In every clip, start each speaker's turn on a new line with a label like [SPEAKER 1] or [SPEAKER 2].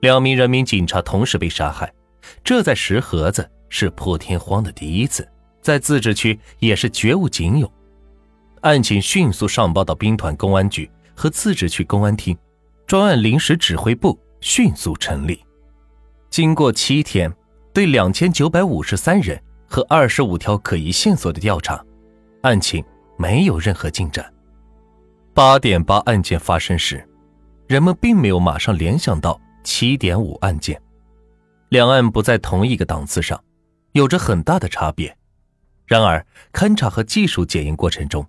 [SPEAKER 1] 两名人民警察同时被杀害，这在石河子是破天荒的第一次，在自治区也是绝无仅有。案情迅速上报到兵团公安局和自治区公安厅，专案临时指挥部迅速成立。经过七天对两千九百五十三人和二十五条可疑线索的调查，案情没有任何进展。八点八案件发生时，人们并没有马上联想到七点五案件，两案不在同一个档次上，有着很大的差别。然而，勘查和技术检验过程中，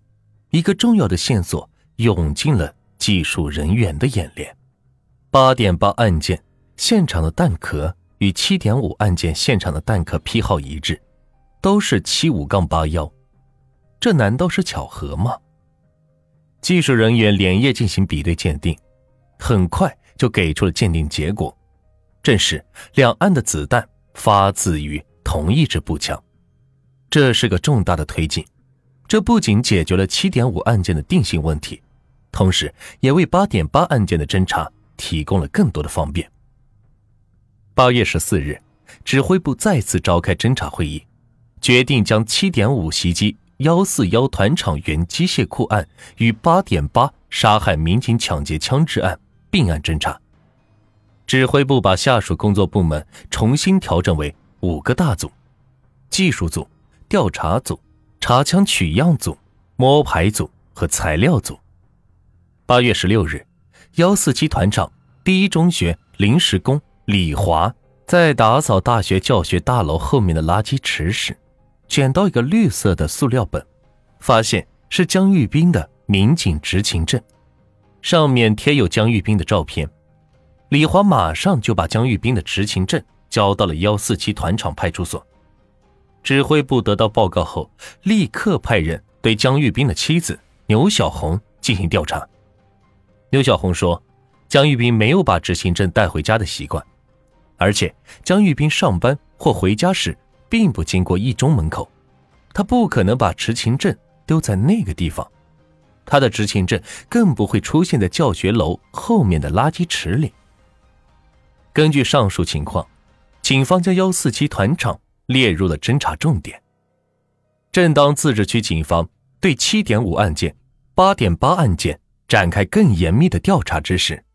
[SPEAKER 1] 一个重要的线索涌进了技术人员的眼帘：八点八案件现场的弹壳与七点五案件现场的弹壳批号一致，都是七五杠八幺，这难道是巧合吗？技术人员连夜进行比对鉴定，很快就给出了鉴定结果，证实两岸的子弹发自于同一支步枪，这是个重大的推进。这不仅解决了七点五案件的定性问题，同时也为八点八案件的侦查提供了更多的方便。八月十四日，指挥部再次召开侦查会议，决定将七点五袭击幺四幺团场原机械库案与八点八杀害民警抢劫枪支案并案侦查。指挥部把下属工作部门重新调整为五个大组：技术组、调查组。查枪取样组、摸排组和材料组。八月十六日，幺四七团长第一中学临时工李华在打扫大学教学大楼后面的垃圾池时，捡到一个绿色的塑料本，发现是江玉斌的民警执勤证，上面贴有江玉斌的照片。李华马上就把江玉斌的执勤证交到了幺四七团场派出所。指挥部得到报告后，立刻派人对江玉斌的妻子牛小红进行调查。牛小红说，江玉斌没有把执勤证带回家的习惯，而且江玉斌上班或回家时并不经过一中门口，他不可能把执勤证丢在那个地方，他的执勤证更不会出现在教学楼后面的垃圾池里。根据上述情况，警方将幺四七团长。列入了侦查重点。正当自治区警方对七点五案件、八点八案件展开更严密的调查之时，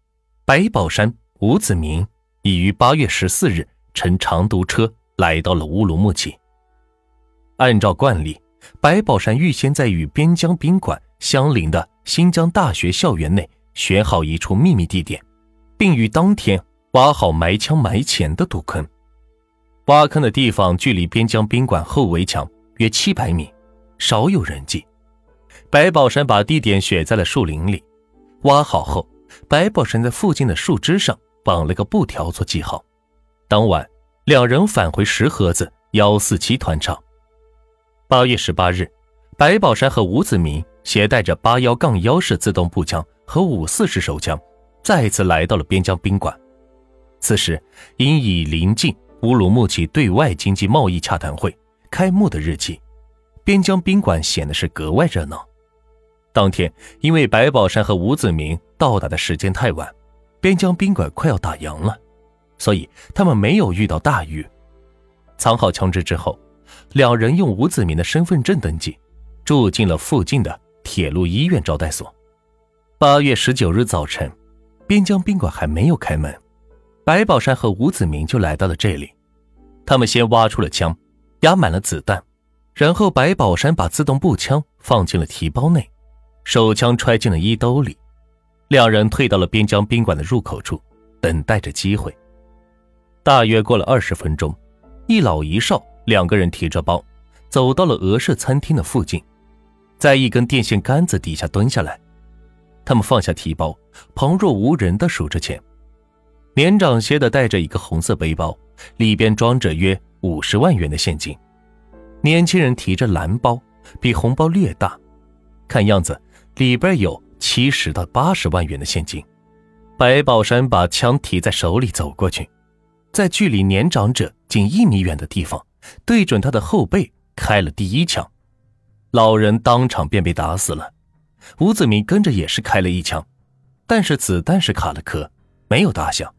[SPEAKER 1] 白宝山、吴子明已于八月十四日乘长途车来到了乌鲁木齐。按照惯例，白宝山预先在与边疆宾馆相邻的新疆大学校园内选好一处秘密地点，并于当天挖好埋枪埋钱的土坑。挖坑的地方距离边疆宾馆后围墙约七百米，少有人迹。白宝山把地点选在了树林里。挖好后，白宝山在附近的树枝上绑了个布条做记号。当晚，两人返回石河子幺四七团场。八月十八日，白宝山和吴子明携带着八幺杠幺式自动步枪和五四式手枪，再次来到了边疆宾馆。此时，因已临近。乌鲁木齐对外经济贸易洽谈会开幕的日期，边疆宾馆显得是格外热闹。当天，因为白宝山和吴子明到达的时间太晚，边疆宾馆快要打烊了，所以他们没有遇到大雨。藏好枪支之后，两人用吴子明的身份证登记，住进了附近的铁路医院招待所。八月十九日早晨，边疆宾馆还没有开门。白宝山和吴子明就来到了这里，他们先挖出了枪，压满了子弹，然后白宝山把自动步枪放进了提包内，手枪揣进了衣兜里，两人退到了边疆宾馆的入口处，等待着机会。大约过了二十分钟，一老一少两个人提着包，走到了俄式餐厅的附近，在一根电线杆子底下蹲下来，他们放下提包，旁若无人地数着钱。年长些的带着一个红色背包，里边装着约五十万元的现金；年轻人提着蓝包，比红包略大，看样子里边有七十到八十万元的现金。白宝山把枪提在手里走过去，在距离年长者仅一米远的地方，对准他的后背开了第一枪，老人当场便被打死了。吴子明跟着也是开了一枪，但是子弹是卡了壳，没有打响。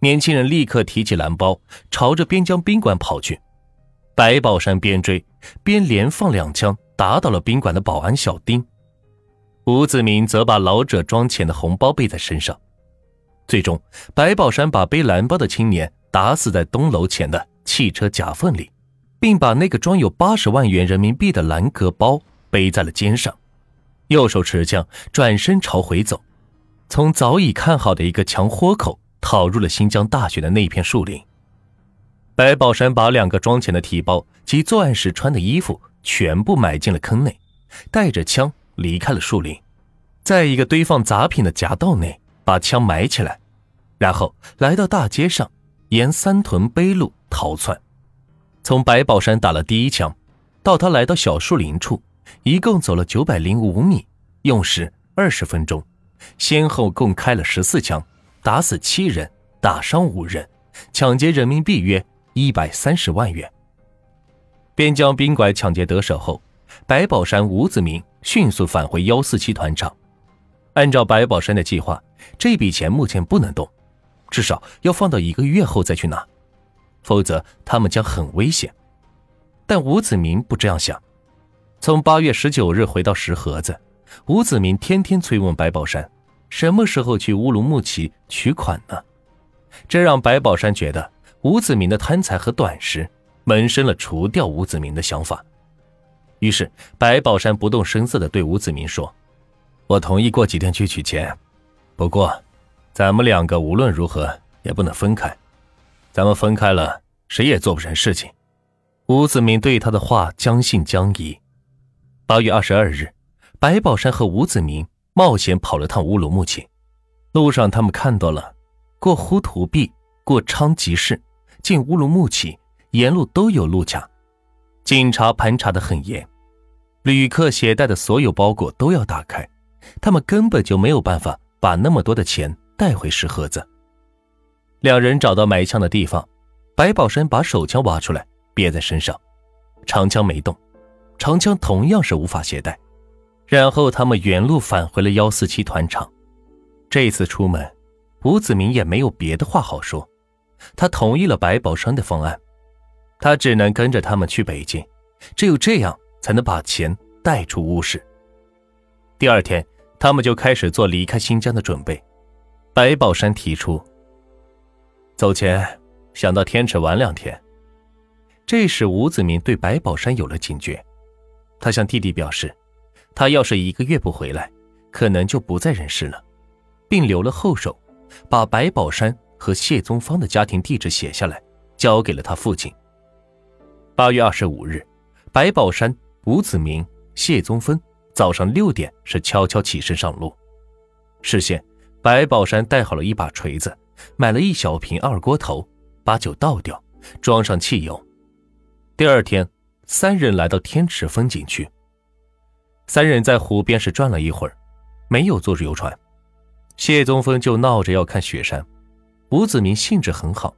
[SPEAKER 1] 年轻人立刻提起蓝包，朝着边疆宾馆跑去。白宝山边追边连放两枪，打倒了宾馆的保安小丁。吴子明则把老者装钱的红包背在身上。最终，白宝山把背蓝包的青年打死在东楼前的汽车夹缝里，并把那个装有八十万元人民币的蓝格包背在了肩上，右手持枪，转身朝回走，从早已看好的一个墙豁口逃入了新疆大学的那片树林。白宝山把两个装钱的提包及作案时穿的衣服全部埋进了坑内，带着枪离开了树林，在一个堆放杂品的夹道内把枪埋起来，然后来到大街上，沿三屯背路逃窜。从白宝山打了第一枪，到他来到小树林处，一共走了九百零五米，用时二十分钟，先后共开了十四枪，打死七人，打伤五人，抢劫人民币约。一百三十万元。边疆宾馆抢劫得手后，白宝山、吴子明迅速返回幺四七团场。按照白宝山的计划，这笔钱目前不能动，至少要放到一个月后再去拿，否则他们将很危险。但吴子明不这样想。从八月十九日回到石河子，吴子明天天催问白宝山，什么时候去乌鲁木齐取款呢？这让白宝山觉得。吴子明的贪财和短视，萌生了除掉吴子明的想法。于是，白宝山不动声色地对吴子明说：“我同意过几天去取钱，不过，咱们两个无论如何也不能分开。咱们分开了，谁也做不成事情。”吴子明对他的话将信将疑。八月二十二日，白宝山和吴子明冒险跑了趟乌鲁木齐。路上，他们看到了过呼图壁、过昌吉市。进乌鲁木齐，沿路都有路卡，警察盘查的很严，旅客携带的所有包裹都要打开，他们根本就没有办法把那么多的钱带回石河子。两人找到埋枪的地方，白宝山把手枪挖出来别在身上，长枪没动，长枪同样是无法携带。然后他们原路返回了幺四七团场。这次出门，吴子明也没有别的话好说。他同意了白宝山的方案，他只能跟着他们去北京，只有这样才能把钱带出乌市。第二天，他们就开始做离开新疆的准备。白宝山提出，走前想到天池玩两天。这时，吴子明对白宝山有了警觉，他向弟弟表示，他要是一个月不回来，可能就不在人世了，并留了后手，把白宝山。和谢宗芳的家庭地址写下来，交给了他父亲。八月二十五日，白宝山、吴子明、谢宗芬早上六点是悄悄起身上路。事先，白宝山带好了一把锤子，买了一小瓶二锅头，把酒倒掉，装上汽油。第二天，三人来到天池风景区。三人在湖边是转了一会儿，没有坐游船。谢宗峰就闹着要看雪山。吴子明兴致很好，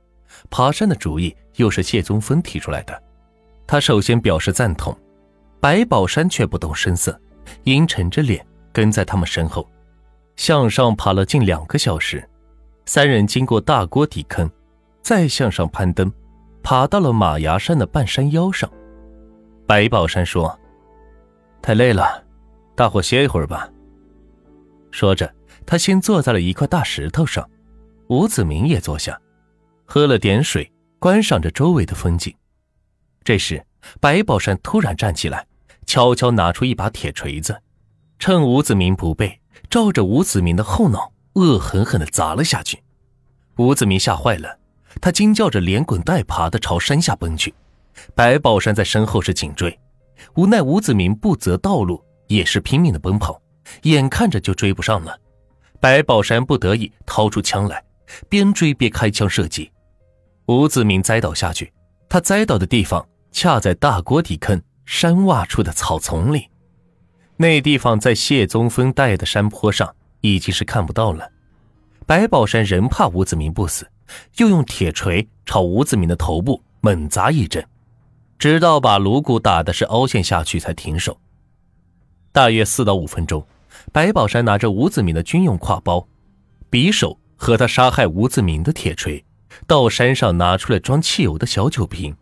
[SPEAKER 1] 爬山的主意又是谢宗峰提出来的，他首先表示赞同，白宝山却不动声色，阴沉着脸跟在他们身后，向上爬了近两个小时，三人经过大锅底坑，再向上攀登，爬到了马牙山的半山腰上。白宝山说：“太累了，大伙歇一会儿吧。”说着，他先坐在了一块大石头上。吴子明也坐下，喝了点水，观赏着周围的风景。这时，白宝山突然站起来，悄悄拿出一把铁锤子，趁吴子明不备，照着吴子明的后脑恶狠狠地砸了下去。吴子明吓坏了，他惊叫着连滚带爬地朝山下奔去。白宝山在身后是紧追，无奈吴子明不择道路，也是拼命地奔跑，眼看着就追不上了。白宝山不得已掏出枪来。边追边开枪射击，吴子明栽倒下去。他栽倒的地方恰在大锅底坑山洼处的草丛里，那地方在谢宗峰带的山坡上已经是看不到了。白宝山仍怕吴子明不死，又用铁锤朝吴子明的头部猛砸一阵，直到把颅骨打的是凹陷下去才停手。大约四到五分钟，白宝山拿着吴子明的军用挎包、匕首。和他杀害吴子明的铁锤到山上拿出了装汽油的小酒瓶。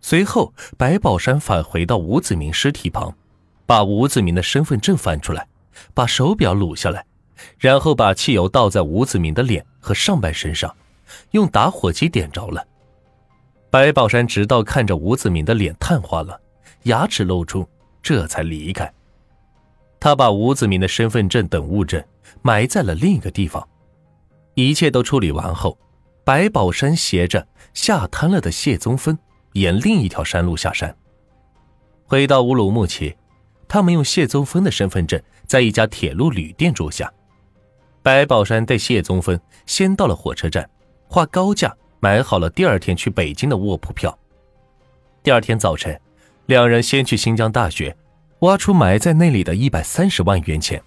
[SPEAKER 1] 随后，白宝山返回到吴子明尸体旁，把吴子明的身份证翻出来，把手表撸下来，然后把汽油倒在吴子明的脸和上半身上，用打火机点着了。白宝山直到看着吴子明的脸碳化了，牙齿露出，这才离开。他把吴子明的身份证等物证埋在了另一个地方。一切都处理完后，白宝山携着吓瘫了的谢宗芬。沿另一条山路下山，回到乌鲁木齐，他们用谢宗芬的身份证在一家铁路旅店住下。白宝山带谢宗芬先到了火车站，花高价买好了第二天去北京的卧铺票。第二天早晨，两人先去新疆大学，挖出埋在那里的一百三十万元钱，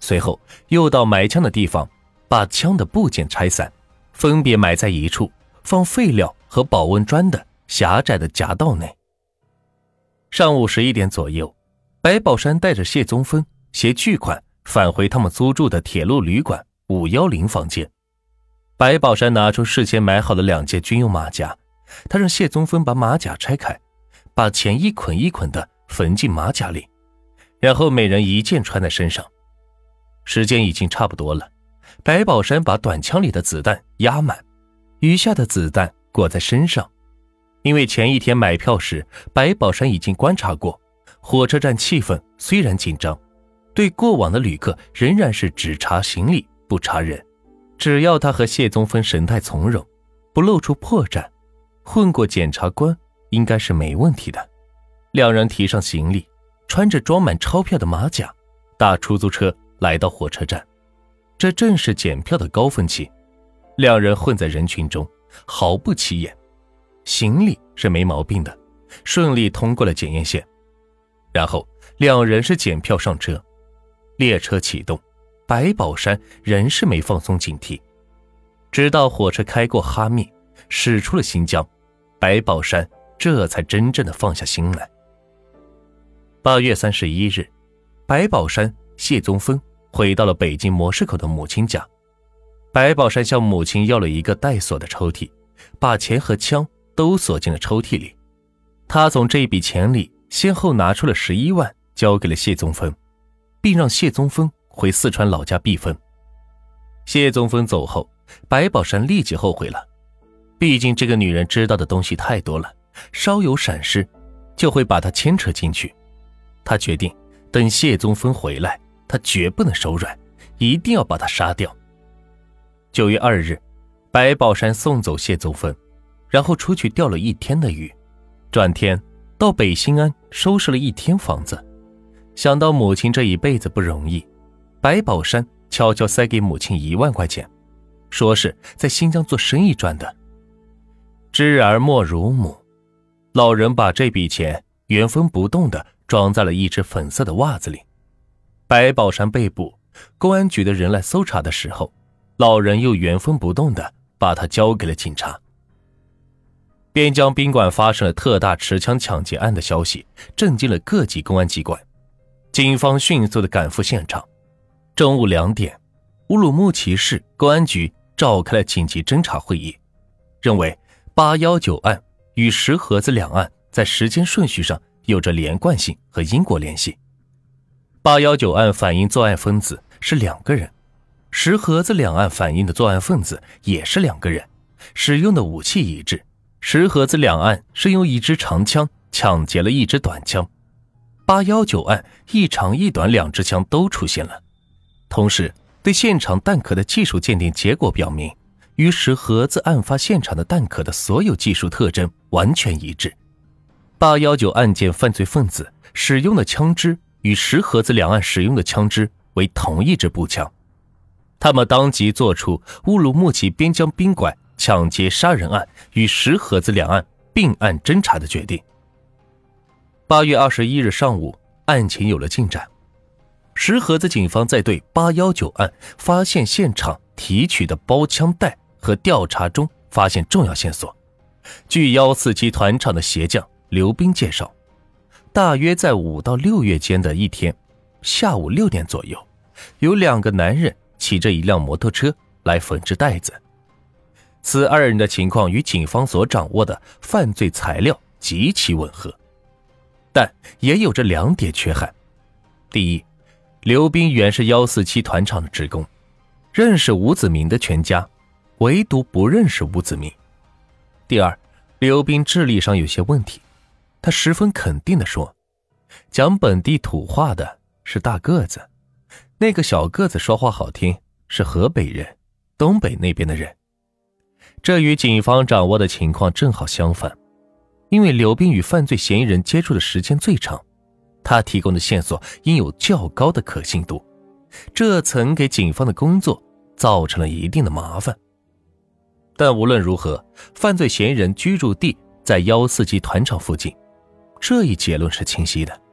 [SPEAKER 1] 随后又到埋枪的地方，把枪的部件拆散，分别埋在一处放废料和保温砖的。狭窄的夹道内。上午十一点左右，白宝山带着谢宗芬携巨款返回他们租住的铁路旅馆五幺零房间。白宝山拿出事先买好的两件军用马甲，他让谢宗芬把马甲拆开，把钱一捆一捆的缝进马甲里，然后每人一件穿在身上。时间已经差不多了，白宝山把短枪里的子弹压满，余下的子弹裹在身上。因为前一天买票时，白宝山已经观察过，火车站气氛虽然紧张，对过往的旅客仍然是只查行李不查人。只要他和谢宗芬神态从容，不露出破绽，混过检察官应该是没问题的。两人提上行李，穿着装满钞票的马甲，打出租车来到火车站。这正是检票的高峰期，两人混在人群中，毫不起眼。行李是没毛病的，顺利通过了检验线，然后两人是检票上车，列车启动，白宝山仍是没放松警惕，直到火车开过哈密，驶出了新疆，白宝山这才真正的放下心来。八月三十一日，白宝山、谢宗峰回到了北京模式口的母亲家，白宝山向母亲要了一个带锁的抽屉，把钱和枪。都锁进了抽屉里。他从这笔钱里先后拿出了十一万，交给了谢宗峰，并让谢宗峰回四川老家避风。谢宗峰走后，白宝山立即后悔了。毕竟这个女人知道的东西太多了，稍有闪失，就会把她牵扯进去。他决定等谢宗峰回来，他绝不能手软，一定要把他杀掉。九月二日，白宝山送走谢宗峰。然后出去钓了一天的鱼，转天到北新安收拾了一天房子。想到母亲这一辈子不容易，白宝山悄悄塞给母亲一万块钱，说是在新疆做生意赚的。知儿莫如母，老人把这笔钱原封不动的装在了一只粉色的袜子里。白宝山被捕，公安局的人来搜查的时候，老人又原封不动的把他交给了警察。边疆宾馆发生了特大持枪抢劫案的消息，震惊了各级公安机关。警方迅速的赶赴现场。中午两点，乌鲁木齐市公安局召开了紧急侦查会议，认为八幺九案与石河子两案在时间顺序上有着连贯性和因果联系。八幺九案反映作案分子是两个人，石河子两案反映的作案分子也是两个人，使用的武器一致。石河子两案是用一支长枪抢劫了一支短枪，八幺九案一长一短两支枪都出现了。同时，对现场弹壳的技术鉴定结果表明，与石河子案发现场的弹壳的所有技术特征完全一致。八幺九案件犯罪分子使用的枪支与石河子两案使用的枪支为同一支步枪，他们当即作出乌鲁木齐边疆宾馆。抢劫杀人案与石河子两案并案侦查的决定。八月二十一日上午，案情有了进展。石河子警方在对八幺九案发现现场提取的包枪袋和调查中发现重要线索。据幺四七团场的鞋匠刘斌介绍，大约在五到六月间的一天下午六点左右，有两个男人骑着一辆摩托车来缝制袋子。此二人的情况与警方所掌握的犯罪材料极其吻合，但也有着两点缺憾：第一，刘斌原是幺四七团厂的职工，认识吴子明的全家，唯独不认识吴子明；第二，刘斌智力上有些问题，他十分肯定地说：“讲本地土话的是大个子，那个小个子说话好听，是河北人，东北那边的人。”这与警方掌握的情况正好相反，因为刘斌与犯罪嫌疑人接触的时间最长，他提供的线索应有较高的可信度，这曾给警方的工作造成了一定的麻烦。但无论如何，犯罪嫌疑人居住地在幺四级团厂附近，这一结论是清晰的。